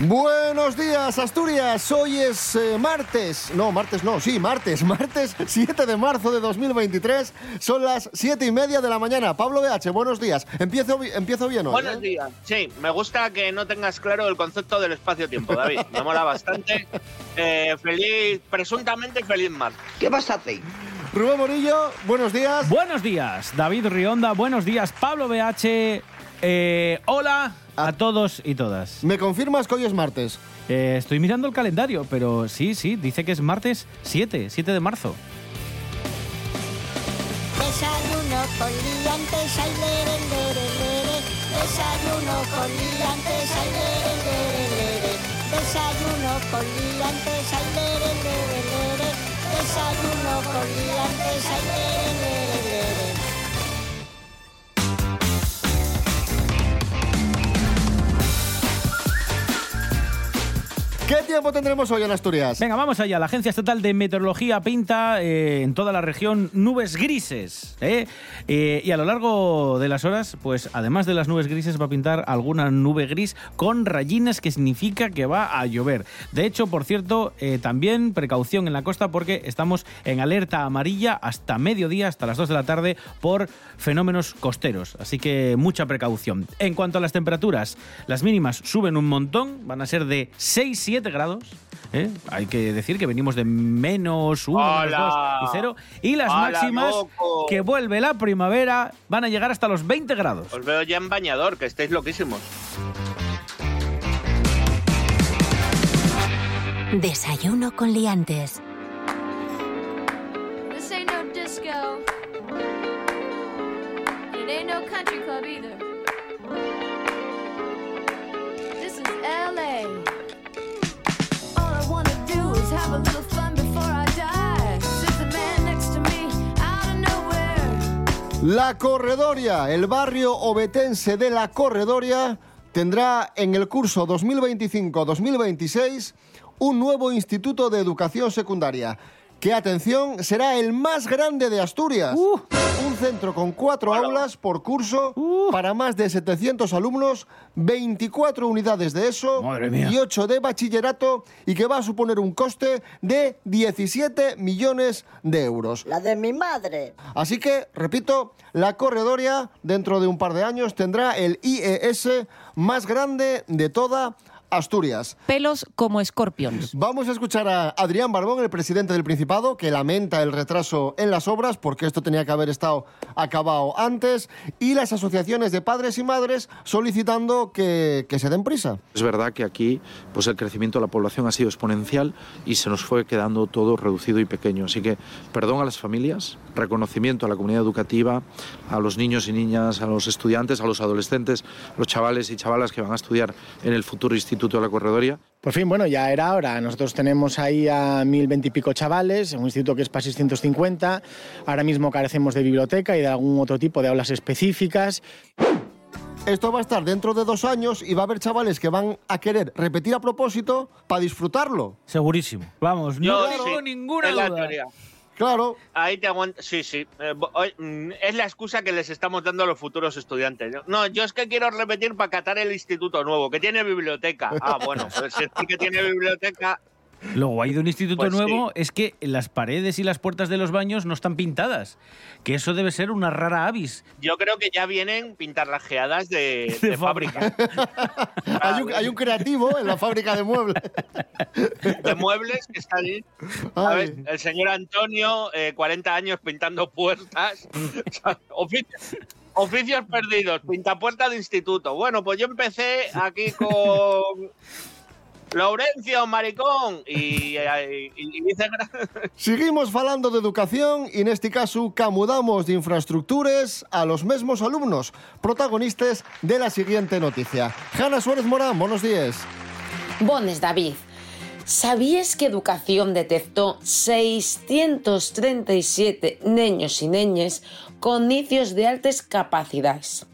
Buenos días, Asturias. Hoy es eh, martes. No, martes no, sí, martes. Martes 7 de marzo de 2023. Son las 7 y media de la mañana. Pablo BH, buenos días. Empiezo, empiezo bien hoy. Buenos ¿eh? días. Sí, me gusta que no tengas claro el concepto del espacio-tiempo, David. Me mola bastante. Eh, feliz, presuntamente feliz martes. ¿Qué vas a hacer? Rubén Morillo, buenos días. Buenos días, David Rionda. Buenos días, Pablo BH. Eh, hola a todos y todas. ¿Me confirmas que hoy es martes? Eh, estoy mirando el calendario, pero sí, sí, dice que es martes 7, 7 de marzo. Desayuno con liantes, ay, lere, lere, lere. Desayuno con liantes, ay, lere, lere, lere. Desayuno con liantes, ay, lere, lere, lere. Desayuno con liantes, ay, lere, lere. ¿Qué tiempo tendremos hoy en Asturias? Venga, vamos allá. La Agencia Estatal de Meteorología pinta eh, en toda la región nubes grises. ¿eh? Eh, y a lo largo de las horas, pues además de las nubes grises, va a pintar alguna nube gris con rayines, que significa que va a llover. De hecho, por cierto, también precaución en la costa porque estamos en alerta amarilla hasta mediodía, hasta las 2 de la tarde, por fenómenos costeros. Así que mucha precaución. En cuanto a las temperaturas, las mínimas suben un montón, van a ser de 6-7 grados. ¿eh? Hay que decir que venimos de menos 1, menos ¡Hala! 2 y 0. Y las ¡Hala, máximas, loco! que vuelve la primavera, van a llegar hasta los 20 grados. Os veo ya en bañador, que estáis loquísimos. Desayuno con Liantes. Country club either. This is LA. La Corredoria, el barrio obetense de La Corredoria, tendrá en el curso 2025-2026 un nuevo instituto de educación secundaria. Que, atención, será el más grande de Asturias. Un centro con cuatro Bueno. aulas por curso para más de 700 alumnos, 24 unidades de eso y 8 de bachillerato y que va a suponer un coste de 17 millones de euros. La de mi madre. Así que, repito, la Corredoria dentro de un par de años tendrá el IES más grande de toda Asturias. pelos como scorpions. Vamos a escuchar a Adrián Barbón, el presidente del Principado, que lamenta el retraso en las obras porque esto tenía que haber estado acabado antes, y las asociaciones de padres y madres solicitando que, que se den prisa. Es verdad que aquí pues el crecimiento de la población ha sido exponencial y se nos fue quedando todo reducido y pequeño. Así que perdón a las familias, reconocimiento a la comunidad educativa, a los niños y niñas, a los estudiantes, a los adolescentes, los chavales y chavalas que van a estudiar en el futuro Instituto de la Corredoria. Por fin, bueno, ya era hora. Nosotros tenemos ahí a mil veintipico chavales, en un instituto que es para 650. Ahora mismo carecemos de biblioteca y de algún otro tipo de aulas específicas. Esto va a estar dentro de dos años y va a haber chavales que van a querer repetir a propósito para disfrutarlo. Segurísimo. Vamos, no Yo tengo sí, ninguna es la duda. teoría. Claro, Ahí te aguanto. Sí, sí. Eh, mm, es la excusa que les estamos dando a los futuros estudiantes. ¿no? No, yo es que quiero repetir para catar el instituto nuevo, que tiene biblioteca. Ah, bueno, pues si es que tiene biblioteca. Lo guay de un instituto Pues sí. nuevo es que las paredes y las puertas de los baños no están pintadas. Que eso debe ser una rara avis. Yo creo que ya vienen pintarrajeadas de, De de fábrica. hay un, hay un creativo en la fábrica de muebles. De muebles que está allí. A Ay. ver, el señor Antonio, eh, 40 años pintando puertas. O sea, ofici- Oficios perdidos, pintapuerta de instituto. Bueno, pues yo empecé aquí con Laurencio, maricón, y, y, y hice gra- Seguimos falando de educación y neste caso camudamos de infraestructures a los mesmos alumnos, protagonistas de la siguiente noticia. Hanna Suárez Morán, buenos días. Bones, David. ¿Sabías que Educación detectó 637 niños y niñas con nicios de altas capacidades?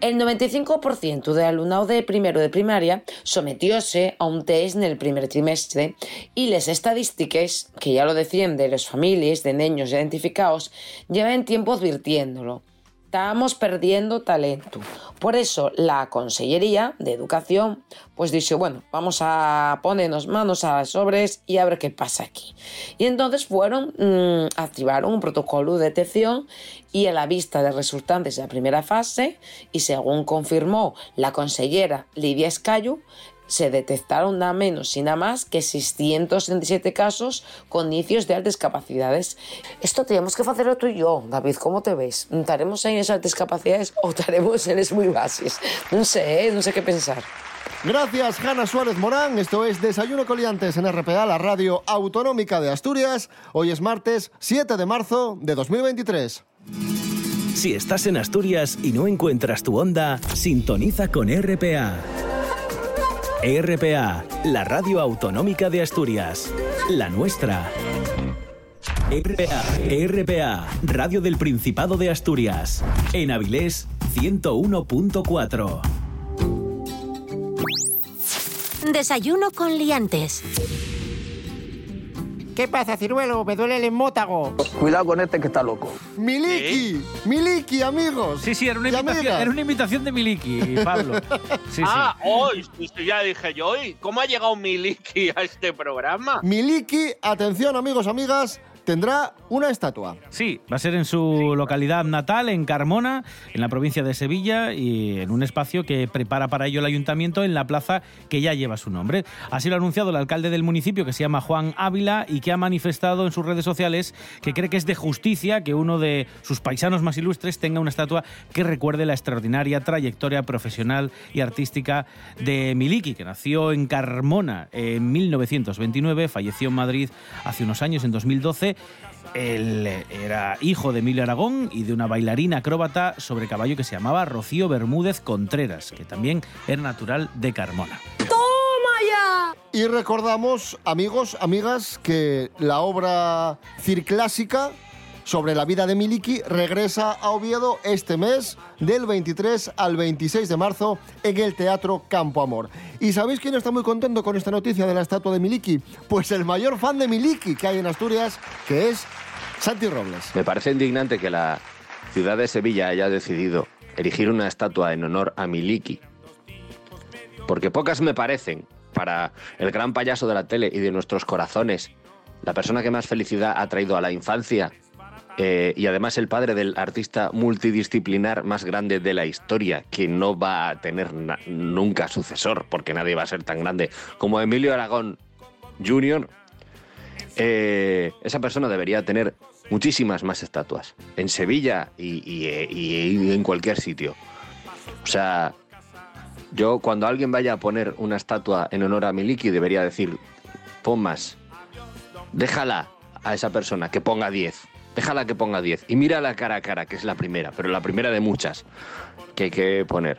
El 95% del alumnado de primero de primaria sometióse a un test en el primer trimestre y las estadísticas, que ya lo decían de las familias de niños identificados, llevan tiempo advirtiéndolo. Estamos perdiendo talento. Por eso la Consellería de Educación pues dice, bueno, vamos a ponernos manos a las sobres y a ver qué pasa aquí. Y entonces fueron, mm, activaron un protocolo de detección y a la vista de resultantes de la primera fase y según confirmó la consellera Lidia Escayo, se detectaron nada menos y nada más que 637 casos con inicios de altas capacidades. Esto tenemos que hacerlo tú y yo, David, ¿cómo te ves? ¿Estaremos en esas altas capacidades o estaremos en las muy bases? No sé, ¿eh? no sé qué pensar. Gracias, Hanna Suárez Morán. Esto es Desayuno Coliantes en RPA, la radio autonómica de Asturias. Hoy es martes 7 de marzo de 2023. Si estás en Asturias y no encuentras tu onda, sintoniza con RPA. RPA, la radio autonómica de Asturias. La nuestra. RPA, RPA, Radio del Principado de Asturias. En Avilés, 101.4. Desayuno con liantes. ¿Qué pasa, ciruelo? Me duele el hemótago. Cuidado con este que está loco. Miliki, Miliki, amigos. Sí, sí, era una, imitación, era una imitación de Miliki, Pablo. Sí, ah, hoy, sí, sí, ya dije yo, hoy, ¿cómo ha llegado Miliki a este programa? Miliki, atención, amigos, amigas, tendrá una estatua. Sí, va a ser en su localidad natal, en Carmona, en la provincia de Sevilla, y en un espacio que prepara para ello el ayuntamiento en la plaza que ya lleva su nombre. Así lo ha anunciado el alcalde del municipio, que se llama Juan Ávila, y que ha manifestado en sus redes sociales que cree que es de justicia que uno de sus paisanos más ilustres tenga una estatua que recuerde la extraordinaria trayectoria profesional y artística de Miliki, que nació en Carmona en 1929, falleció en Madrid hace unos años, en 2012, él era hijo de Emilio Aragón y de una bailarina acróbata sobre caballo que se llamaba Rocío Bermúdez Contreras, que también era natural de Carmona. Y recordamos, amigos, amigas, que la obra circlásica sobre la vida de Miliki regresa a Oviedo este mes del 23 al 26 de marzo en el Teatro Campo Amor. ¿Y sabéis quién está muy contento con esta noticia de la estatua de Miliki? Pues el mayor fan de Miliki que hay en Asturias, que es Santi Robles. Me parece indignante que la ciudad de Sevilla haya decidido erigir una estatua en honor a Miliki. Porque pocas me parecen para el gran payaso de la tele y de nuestros corazones, la persona que más felicidad ha traído a la infancia eh, y además el padre del artista multidisciplinar más grande de la historia, que no va a tener nunca sucesor, porque nadie va a ser tan grande como Emilio Aragón Jr., eh, esa persona debería tener muchísimas más estatuas en Sevilla y en cualquier sitio. O sea, yo cuando alguien vaya a poner una estatua en honor a Miliki debería decir, pon más, déjala a esa persona que ponga 10, déjala que ponga 10 y mira la cara a cara, que es la primera, pero la primera de muchas que hay que poner.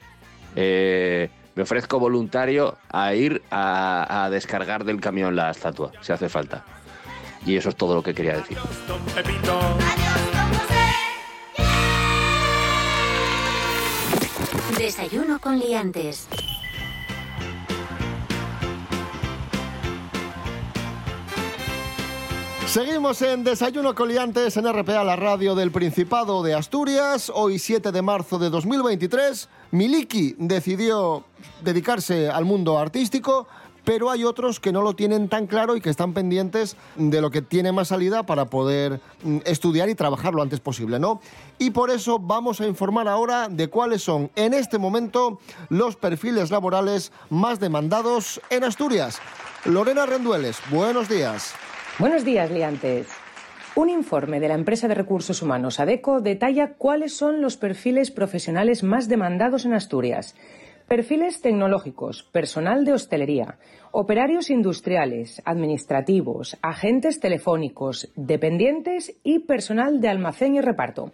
Eh, me ofrezco voluntario a ir a, a descargar del camión la estatua, si hace falta. Y eso es todo lo que quería decir. Desayuno con liantes. Seguimos en Desayuno Coliantes en RPA, la radio del Principado de Asturias. Hoy 7 de marzo de 2023, Miliki decidió dedicarse al mundo artístico, pero hay otros que no lo tienen tan claro y que están pendientes de lo que tiene más salida para poder mm, estudiar y trabajar lo antes posible, ¿no? Y por eso vamos a informar ahora de cuáles son en este momento los perfiles laborales más demandados en Asturias. Lorena Rendueles, buenos días. Buenos días, liantes. Un informe de la empresa de recursos humanos ADECO detalla cuáles son los perfiles profesionales más demandados en Asturias. Perfiles tecnológicos, personal de hostelería, operarios industriales, administrativos, agentes telefónicos, dependientes y personal de almacén y reparto.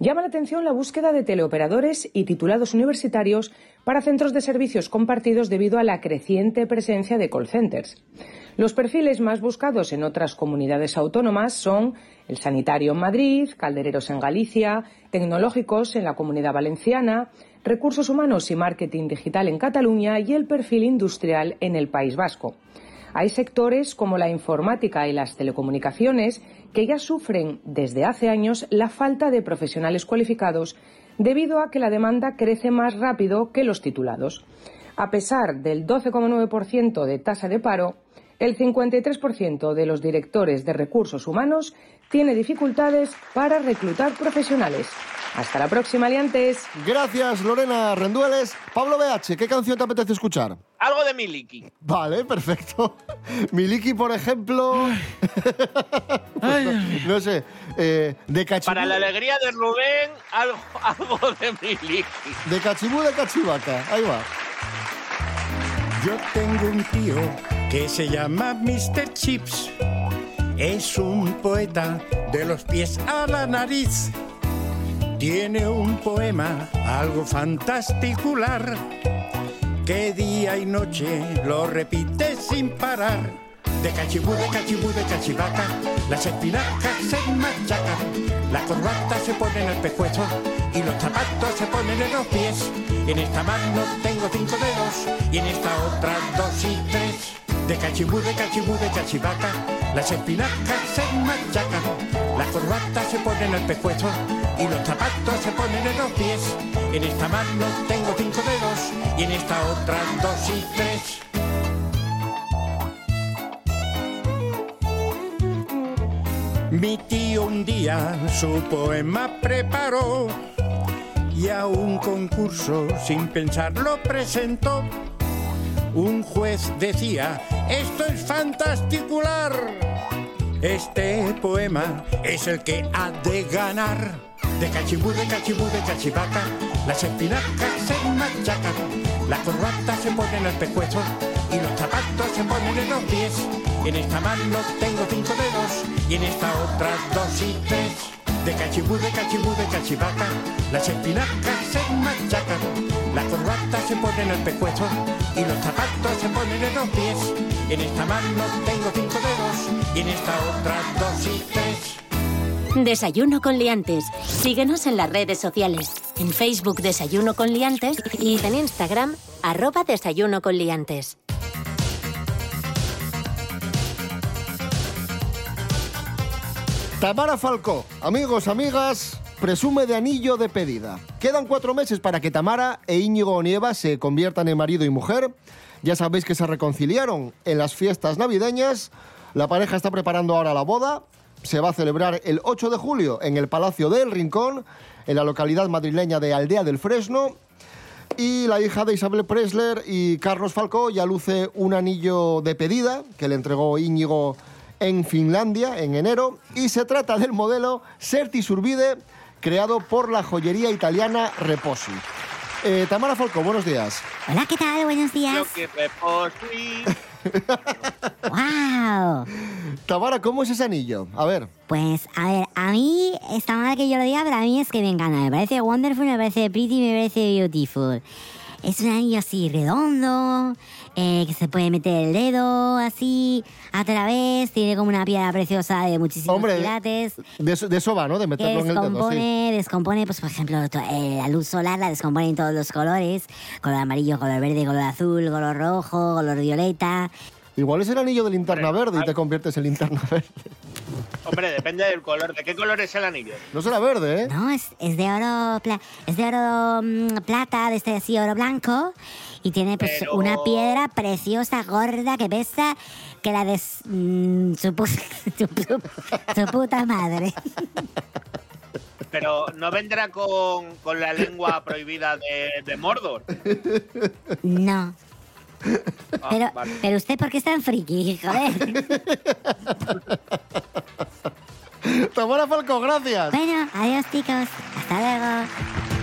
Llama la atención la búsqueda de teleoperadores y titulados universitarios para centros de servicios compartidos debido a la creciente presencia de call centers. Los perfiles más buscados en otras comunidades autónomas son el sanitario en Madrid, caldereros en Galicia, tecnológicos en la comunidad valenciana, recursos humanos y marketing digital en Cataluña y el perfil industrial en el País Vasco. Hay sectores como la informática y las telecomunicaciones que ya sufren desde hace años la falta de profesionales cualificados debido a que la demanda crece más rápido que los titulados. A pesar del 12,9% de tasa de paro, el 53% de los directores de recursos humanos tiene dificultades para reclutar profesionales. Hasta la próxima, Aliantes. Gracias, Lorena Rendueles. Pablo BH, ¿qué canción te apetece escuchar? Algo de Miliki. Vale, perfecto. Miliki, por ejemplo. no sé. eh, de Cachibú. Para la alegría de Rubén, algo, algo de Miliki. De Cachibú de Cachivaca. Ahí va. Yo tengo un tío que se llama Mr. Chips. Es un poeta de los pies a la nariz. Tiene un poema algo fantasticular que día y noche lo repite sin parar. De cachibú, de cachibú, de cachivaca, las espinacas se machacan, la corbata se pone en el pescuezo y los zapatos se ponen en los pies. En esta mano tengo cinco dedos y en esta otra dos y tres. De cachibú, de cachibú, de cachivaca, las espinacas se machacan, la corbata se pone en el pescuezo y los zapatos se ponen en los pies. En esta mano tengo cinco dedos y en esta otra dos y tres. Mi tío un día su poema preparó y a un concurso sin pensarlo presentó. Un juez decía, esto es fantasticular. Este poema es el que ha de ganar. De cachibú, de cachibú, de cachivaca, las espinacas se machacan, la corbata se pone en el pescuezo y los zapatos se ponen en los pies. En esta mano tengo cinco dedos y en esta otra dos y tres. De cachibú, de cachibú, de cachivaca, las espinacas se machacan, la corbata se pone en el pescuezo y los zapatos se ponen en los pies. En esta mano tengo cinco dedos y en esta otra dos y tres. Desayuno con liantes. Síguenos en las redes sociales. En Facebook Desayuno con liantes y en Instagram arroba Desayuno con liantes. Tamara Falcó, amigos, amigas, presume de anillo de pedida. Quedan cuatro meses para que Tamara e Íñigo Onieva se conviertan en marido y mujer. Ya sabéis que se reconciliaron en las fiestas navideñas. La pareja está preparando ahora la boda. Se va a celebrar el 8 de julio en el Palacio del Rincón, en la localidad madrileña de Aldea del Fresno. Y la hija de Isabel Presler y Carlos Falcó ya luce un anillo de pedida que le entregó Íñigo en Finlandia en enero. Y se trata del modelo Certi Surbide, creado por la joyería italiana Reposi. Eh, Tamara Falcó, buenos días. Hola, ¿qué tal? Buenos días. Lo que reposí. ¡Wow! Tamara, ¿cómo es ese anillo? A ver. Pues, a ver, a mí, está mal que yo lo diga, pero a mí es que me encanta. Me parece wonderful, me parece pretty, me parece beautiful. Es un anillo así redondo, eh, que se puede meter el dedo así a través, tiene como una piedra preciosa de muchísimos Hombre, quilates. De eso, de eso va, ¿no? De meterlo en el dedo, sí. descompone, descompone, pues por ejemplo, to- eh, la luz solar la descompone en todos los colores, color amarillo, color verde, color azul, color rojo, color violeta. Igual es el anillo de linterna verde y te conviertes en linterna verde. Hombre, depende del color. ¿De qué color es el anillo? No será verde, ¿eh? No, es, es de oro, pla- es de oro mm, plata, de este así oro blanco. Y tiene pues Pero- una piedra preciosa, gorda, que pesa que la de mm, su, pu- su pu- su puta madre. Pero no vendrá con, con la lengua prohibida de, de Mordor. No. Ah, Pero, vale. pero usted, ¿por qué es tan friki? Joder. Tamara Falcó, gracias. Bueno, adiós, chicos. Hasta luego.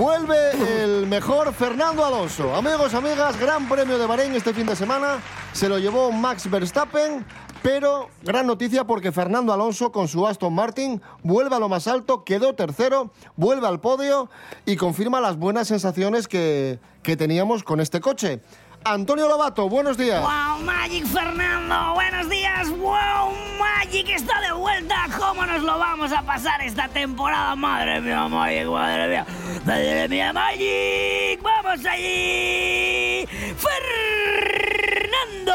Vuelve el mejor Fernando Alonso. Amigos, amigas, Gran Premio de Bahrein este fin de semana. se lo llevó Max Verstappen, pero gran noticia porque Fernando Alonso con su Aston Martin vuelve a lo más alto, quedó tercero, vuelve al podio y confirma las buenas sensaciones que, que teníamos con este coche. Antonio Lobato, buenos días. ¡Wow, Magic Fernando! ¡Buenos días! ¡Wow, Magic está de vuelta! ¿Cómo nos lo vamos a pasar esta temporada? ¡Madre mía, Magic! ¡Madre mía! ¡Madre mía, Magic! ¡Vamos allí! ¡Fernando!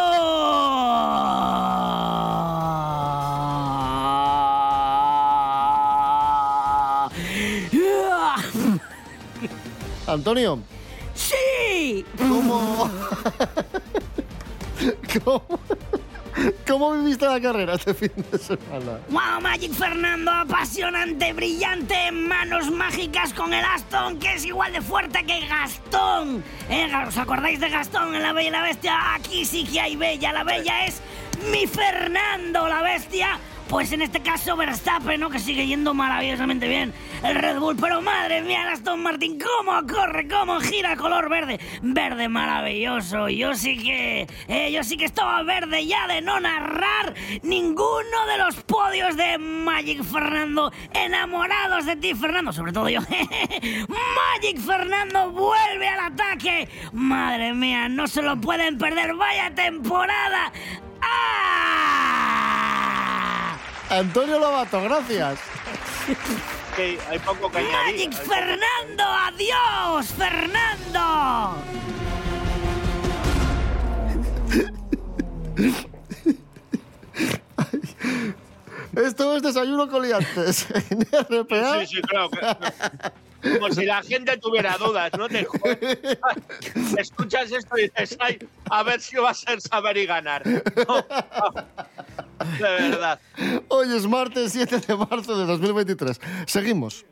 Antonio, ¡Sí! ¿cómo, cómo, cómo viviste la carrera este fin de semana? ¡Wow, Magic Fernando! Apasionante, brillante, manos mágicas con el Aston, que es igual de fuerte que Gastón. ¿Eh? ¿Os acordáis de Gastón en La Bella y la Bestia? Aquí sí que hay Bella. La Bella es mi Fernando, la Bestia. Pues en este caso Verstappen, ¿no? Que sigue yendo maravillosamente bien el Red Bull. Pero madre mía, el Aston Martin, cómo corre, cómo gira color verde. Verde maravilloso. Yo sí que... eh, yo sí que estaba verde ya de no narrar ninguno de los podios de Magic Fernando. Enamorados de ti, Fernando. Sobre todo yo. Magic Fernando vuelve al ataque. Madre mía, no se lo pueden perder. Vaya temporada. Antonio Lobato, gracias. Que hay poco que añadir. Magic Fernando, adiós, Fernando. Esto es Desayuno con Liantes en RPA. Sí, sí, claro. Como si la gente tuviera dudas, ¿no? Te escuchas esto y dices, ay, a ver si va a ser saber y ganar. No, no. de verdad. Hoy es martes 7 de marzo de 2023. Seguimos.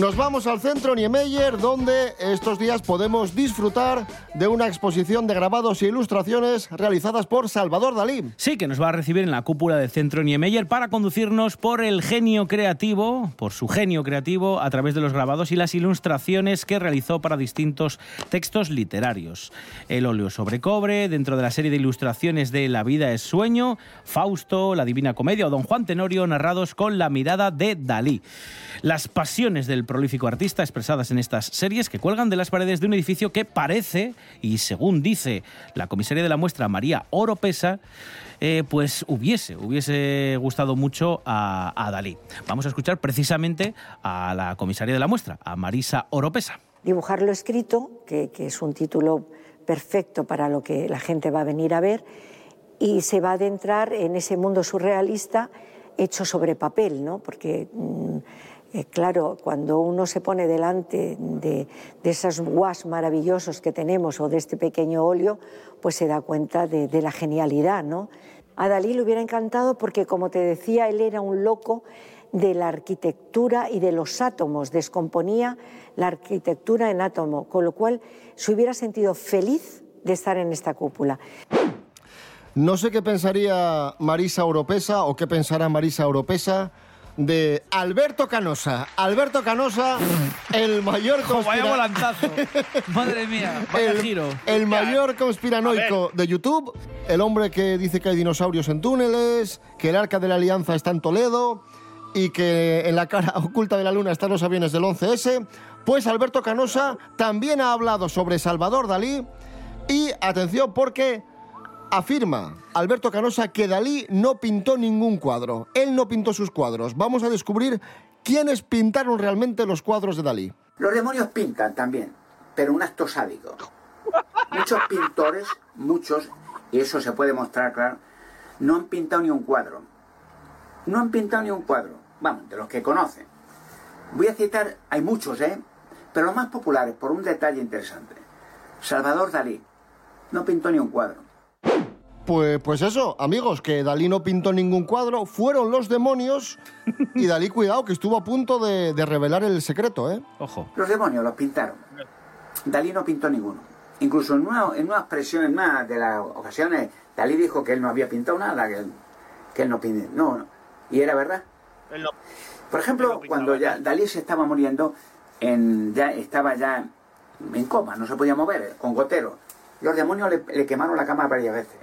Nos vamos al centro Niemeyer, donde estos días podemos disfrutar de una exposición de grabados e ilustraciones realizadas por Salvador Dalí. Sí, que nos va a recibir en la cúpula del Centro Niemeyer para conducirnos por el genio creativo, por su genio creativo, a través de los grabados y las ilustraciones que realizó para distintos textos literarios. El óleo sobre cobre, dentro de la serie de ilustraciones de La vida es sueño, Fausto, La Divina Comedia o Don Juan Tenorio, narrados con la mirada de Dalí. Las pasiones del prolífico artista expresadas en estas series que cuelgan de las paredes de un edificio que parece, y según dice la comisaria de la muestra María Oropesa, eh, pues hubiese, hubiese gustado mucho a, Dalí. Vamos a escuchar precisamente a la comisaria de la muestra, a Marisa Oropesa. Dibujarlo escrito, que, que es un título perfecto para lo que la gente va a venir a ver, y se va a adentrar en ese mundo surrealista hecho sobre papel, ¿no? Porque, mm, eh, claro, cuando uno se pone delante de, de esos guas maravillosos que tenemos o de este pequeño óleo, pues se da cuenta de, la genialidad, ¿no? A Dalí le hubiera encantado porque, como te decía, él era un loco de la arquitectura y de los átomos, descomponía la arquitectura en átomo, con lo cual se hubiera sentido feliz de estar en esta cúpula. No sé qué pensaría Marisa Oropesa o qué pensará Marisa Oropesa de Alberto Canosa. Alberto Canosa, el mayor volantazo. Madre mía, vaya el, giro. el mayor conspiranoico de YouTube, el hombre que dice que hay dinosaurios en túneles, que el arca de la alianza está en Toledo y que en la cara oculta de la luna están los aviones del 11S, pues Alberto Canosa también ha hablado sobre Salvador Dalí y atención porque afirma Alberto Canosa que Dalí no pintó ningún cuadro, él no pintó sus cuadros. Vamos a descubrir quiénes pintaron realmente los cuadros de Dalí. Los demonios pintan también, pero un acto sádico. Muchos pintores, muchos, y eso se puede mostrar claro, no han pintado ni un cuadro. No han pintado ni un cuadro. Vamos, de los que conocen. Voy a citar, hay muchos, ¿eh? Pero los más populares, por un detalle interesante. Salvador Dalí no pintó ni un cuadro. Pues, pues eso, amigos, que Dalí no pintó ningún cuadro, fueron los demonios y Dalí, cuidado, que estuvo a punto de, de revelar el secreto, ¿eh? Ojo. Los demonios los pintaron. Dalí no pintó ninguno. Incluso en una, en una expresión, en una de las ocasiones, Dalí dijo que él no había pintado nada, que él, que él no pintó. No, no. Y era verdad. Él no- Por ejemplo, cuando ya Dalí se estaba muriendo, en, ya estaba ya en coma, no se podía mover, con gotero. Los demonios le, le quemaron la cama varias veces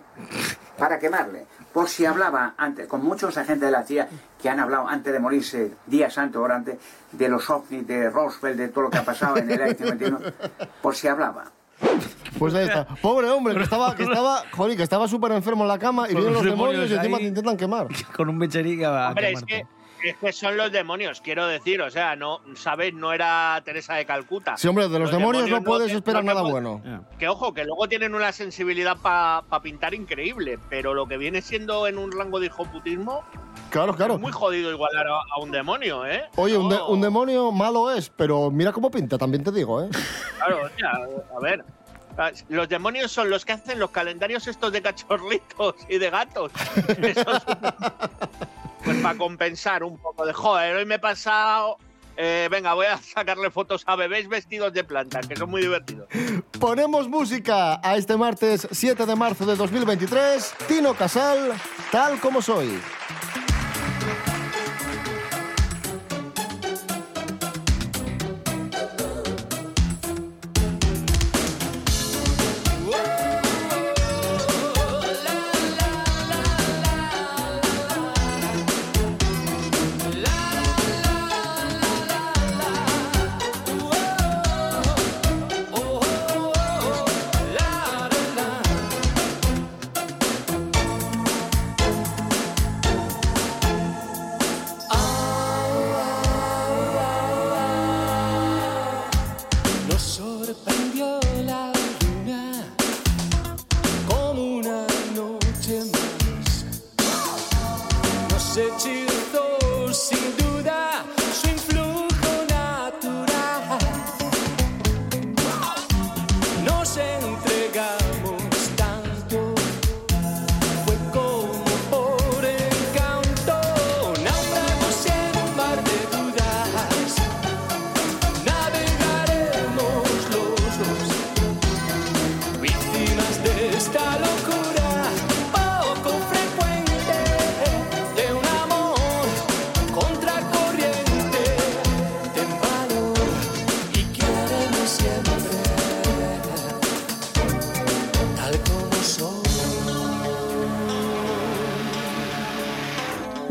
para quemarle. Por si hablaba antes, con muchos agentes de la CIA que han hablado antes de morirse, días antes o antes, de los ovnis, de Roosevelt, de todo lo que ha pasado en el año 51, por si hablaba. Pues ahí está. Pobre hombre, que estaba, que estaba, joder, que estaba súper enfermo en la cama y vienen los los demonios y demonios encima te intentan quemar. Con un mecherí a Hombre, es que, es que son los demonios, quiero decir. O sea, no, ¿sabéis? No era Teresa de Calcuta. Sí, hombre, de los, demonios, no puedes esperar no nada bueno. Que ojo, que luego tienen una sensibilidad para pintar increíble, pero lo que viene siendo en un rango de hijoputismo, Claro, claro. es muy jodido igualar a, a un demonio, ¿eh? Oye, un, de- un demonio malo es, pero mira cómo pinta, también te digo, ¿eh? Claro, o sea, a ver. Los demonios son los que hacen los calendarios estos de cachorritos y de gatos. Esos- pues para compensar un poco de joder, hoy me he pasado. eh, venga, voy a sacarle fotos a bebés vestidos de planta, que son muy divertidos. Ponemos música a este martes 7 de marzo de 2023. Tino Casal, tal como soy.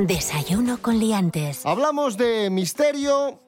Desayuno con liantes. Hablamos de misterio.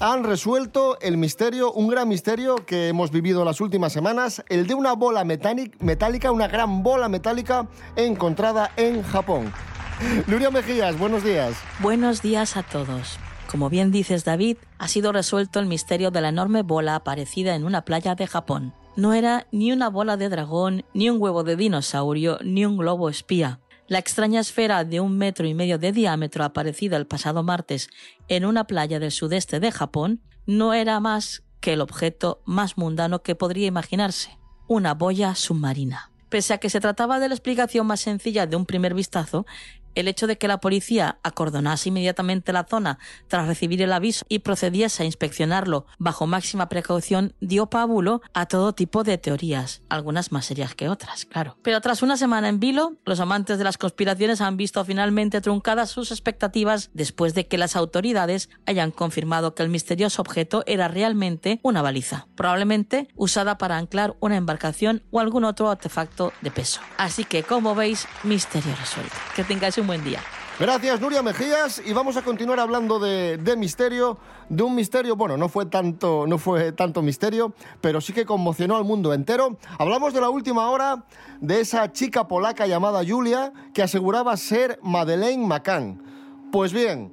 Han resuelto el misterio, un gran misterio que hemos vivido las últimas semanas, el de una bola metálic- metálica, una gran bola metálica encontrada en Japón. Nuria Mejías, buenos días. Buenos días a todos. Como bien dices David, ha sido resuelto el misterio de la enorme bola aparecida en una playa de Japón. No era ni una bola de dragón, ni un huevo de dinosaurio, ni un globo espía. La extraña esfera de un metro y medio de diámetro aparecida el pasado martes en una playa del sudeste de Japón no era más que el objeto más mundano que podría imaginarse, una boya submarina. Pese a que se trataba de la explicación más sencilla de un primer vistazo, el hecho de que la policía acordonase inmediatamente la zona tras recibir el aviso y procediese a inspeccionarlo bajo máxima precaución dio pábulo a todo tipo de teorías, algunas más serias que otras, claro. Pero tras una semana en vilo, los amantes de las conspiraciones han visto finalmente truncadas sus expectativas después de que las autoridades hayan confirmado que el misterioso objeto era realmente una baliza, probablemente usada para anclar una embarcación o algún otro artefacto de peso. Así que, como veis, misterio resuelto. Que tengáis un buen día. Gracias, Nuria Mejías. Y vamos a continuar hablando de, de misterio, de un misterio, bueno, no fue, tanto, no fue tanto misterio, pero sí que conmocionó al mundo entero. Hablamos de la última hora de esa chica polaca llamada Julia que aseguraba ser Madeleine McCann. Pues bien,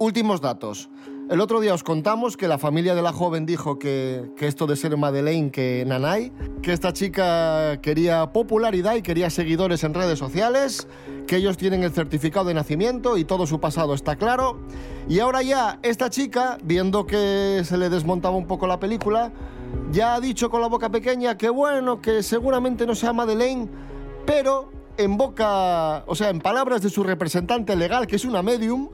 últimos datos. El otro día os contamos que la familia de la joven dijo que, que esto de ser Madeleine que Nanay, que esta chica quería popularidad y quería seguidores en redes sociales, que ellos tienen el certificado de nacimiento y todo su pasado está claro. Y ahora ya esta chica, viendo que se le desmontaba un poco la película, ya ha dicho con la boca pequeña que bueno, que seguramente no sea Madeleine, pero en boca, o sea, en palabras de su representante legal, que es una medium,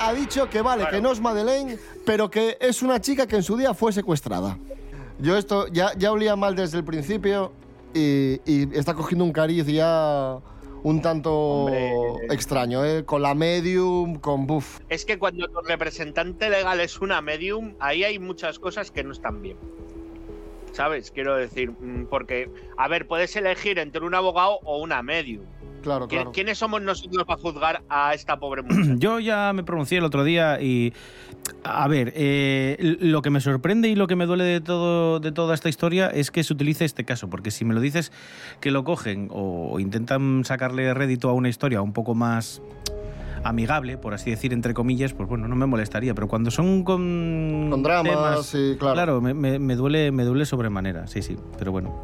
ha dicho que vale, que no es Madeleine, pero que es una chica que en su día fue secuestrada. Yo esto ya, ya olía mal desde el principio y, y está cogiendo un cariz ya un tanto extraño, ¿eh? Con la medium, con buff. Es que cuando tu representante legal es una medium, ahí hay muchas cosas que no están bien. ¿Sabes? Quiero decir, mm, porque, a ver, puedes elegir entre un abogado o una medium. Claro, ¿Qui- claro. ¿Quiénes somos nosotros para juzgar a esta pobre mujer? Yo ya me pronuncié el otro día y. A ver, eh, lo que me sorprende y lo que me duele de, todo, de toda esta historia es que se utilice este caso, porque si me lo dices que lo cogen o intentan sacarle rédito a una historia un poco más amigable, por así decir, entre comillas, pues bueno, no me molestaría, pero cuando son con, Con dramas, temas, sí, claro. me, me- me duele, me duele sobremanera, sí, sí, pero bueno.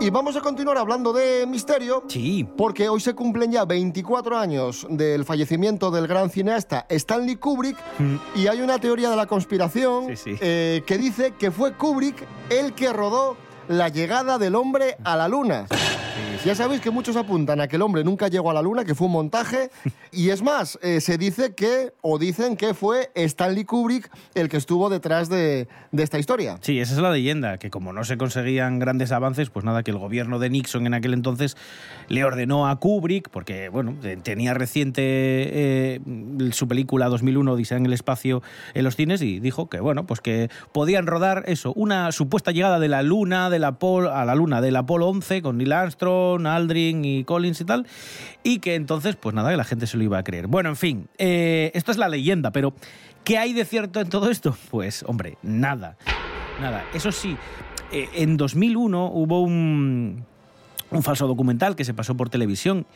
Y vamos a continuar hablando de misterio. Sí. Porque hoy se cumplen ya 24 años del fallecimiento del gran cineasta Stanley Kubrick. Y hay una teoría de la conspiración Sí, sí. eh, que dice que fue Kubrick el que rodó la llegada del hombre a la luna. Ya sabéis que muchos apuntan a que el hombre nunca llegó a la luna, que fue un montaje. Y es más, eh, se dice que, o dicen que fue Stanley Kubrick el que estuvo detrás de, de esta historia. Sí, esa es la leyenda, que como no se conseguían grandes avances, pues nada, que el gobierno de Nixon en aquel entonces le ordenó a Kubrick, porque bueno, te- tenía reciente eh, su película 2001, Odisea en el espacio, en los cines, y dijo que bueno, pues que podían rodar eso, una supuesta llegada de la Luna, del Apolo, a la Luna del Apolo 11, con Neil Armstrong, Aldrin y Collins y tal, y que entonces, pues nada, que la gente se lo iba a creer. Bueno, en fin, eh, esto es la leyenda, pero ¿qué hay de cierto en todo esto? Pues, hombre, nada. Nada, eso sí, eh, en 2001 hubo un, un falso documental que se pasó por televisión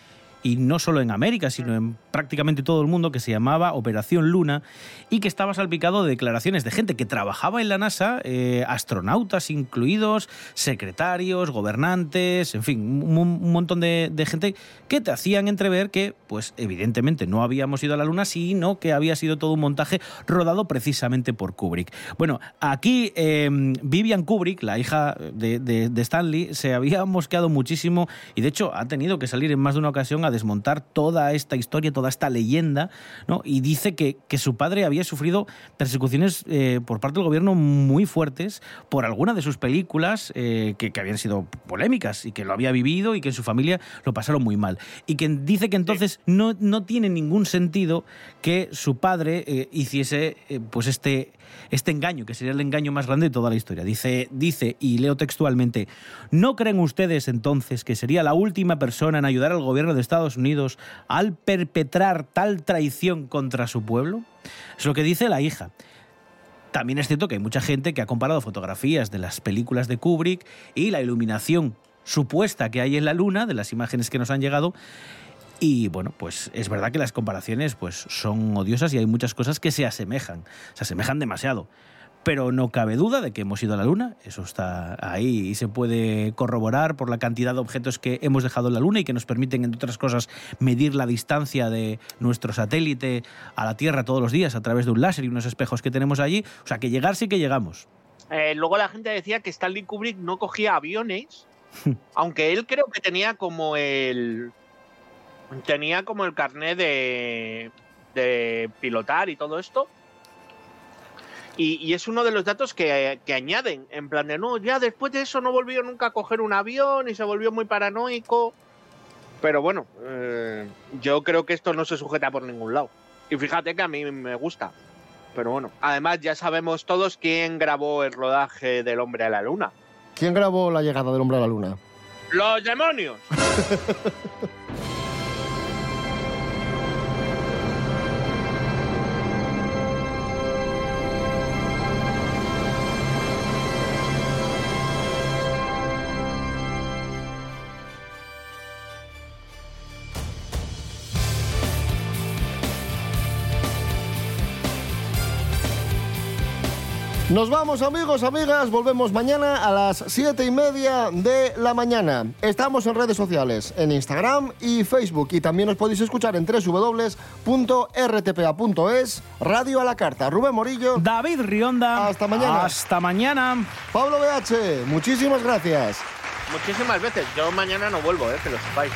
y no solo en América, sino en prácticamente todo el mundo, que se llamaba Operación Luna y que estaba salpicado de declaraciones de gente que trabajaba en la NASA, eh, astronautas incluidos, secretarios, gobernantes, en fin, un, un montón de, de gente que te hacían entrever que, pues evidentemente no habíamos ido a la Luna, sino que había sido todo un montaje rodado precisamente por Kubrick. Bueno, aquí eh, Vivian Kubrick, la hija de, de- de Stanley, se había mosqueado muchísimo y de hecho ha tenido que salir en más de una ocasión desmontar toda esta historia, toda esta leyenda, ¿no? Y dice que, que su padre había sufrido persecuciones eh, por parte del gobierno muy fuertes por alguna de sus películas eh, que, que habían sido polémicas y que lo había vivido y que en su familia lo pasaron muy mal. Y que dice que entonces no, no tiene ningún sentido que su padre eh, hiciese pues este, este engaño, que sería el engaño más grande de toda la historia. Dice, dice, y leo textualmente, ¿no creen ustedes entonces que sería la última persona en ayudar al gobierno de Estados Unidos al perpetrar tal traición contra su pueblo? Es lo que dice la hija. También es cierto que hay mucha gente que ha comparado fotografías de las películas de Kubrick y la iluminación supuesta que hay en la luna, de las imágenes que nos han llegado, y bueno, pues es verdad que las comparaciones pues, son odiosas y hay muchas cosas que se asemejan, se asemejan demasiado. Pero no cabe duda de que hemos ido a la Luna, eso está ahí y se puede corroborar por la cantidad de objetos que hemos dejado en la Luna y que nos permiten, entre otras cosas, medir la distancia de nuestro satélite a la Tierra todos los días a través de un láser y unos espejos que tenemos allí. O sea, que llegar sí que llegamos. Eh, luego la gente decía que Stanley Kubrick no cogía aviones, aunque él creo que tenía como el tenía como el carnet de, de pilotar y todo esto. Y, y es uno de los datos que, que añaden, en plan de no, ya después de eso no volvió nunca a coger un avión y se volvió muy paranoico. Pero bueno, eh, yo creo que esto no se sujeta por ningún lado. Y fíjate que a mí me gusta. Pero bueno, además ya sabemos todos quién grabó el rodaje del hombre a la luna. ¿Quién grabó la llegada del hombre a la luna? ¡Los demonios! Nos vamos amigos, amigas, volvemos mañana a las siete y media de la mañana. Estamos en redes sociales, en Instagram y Facebook y también os podéis escuchar en www.rtpa.es, Radio a la Carta. Rubén Morillo. David Rionda. Hasta mañana. Hasta mañana. Pablo BH, muchísimas gracias. Muchísimas veces. Yo mañana no vuelvo, eh, que lo sepáis.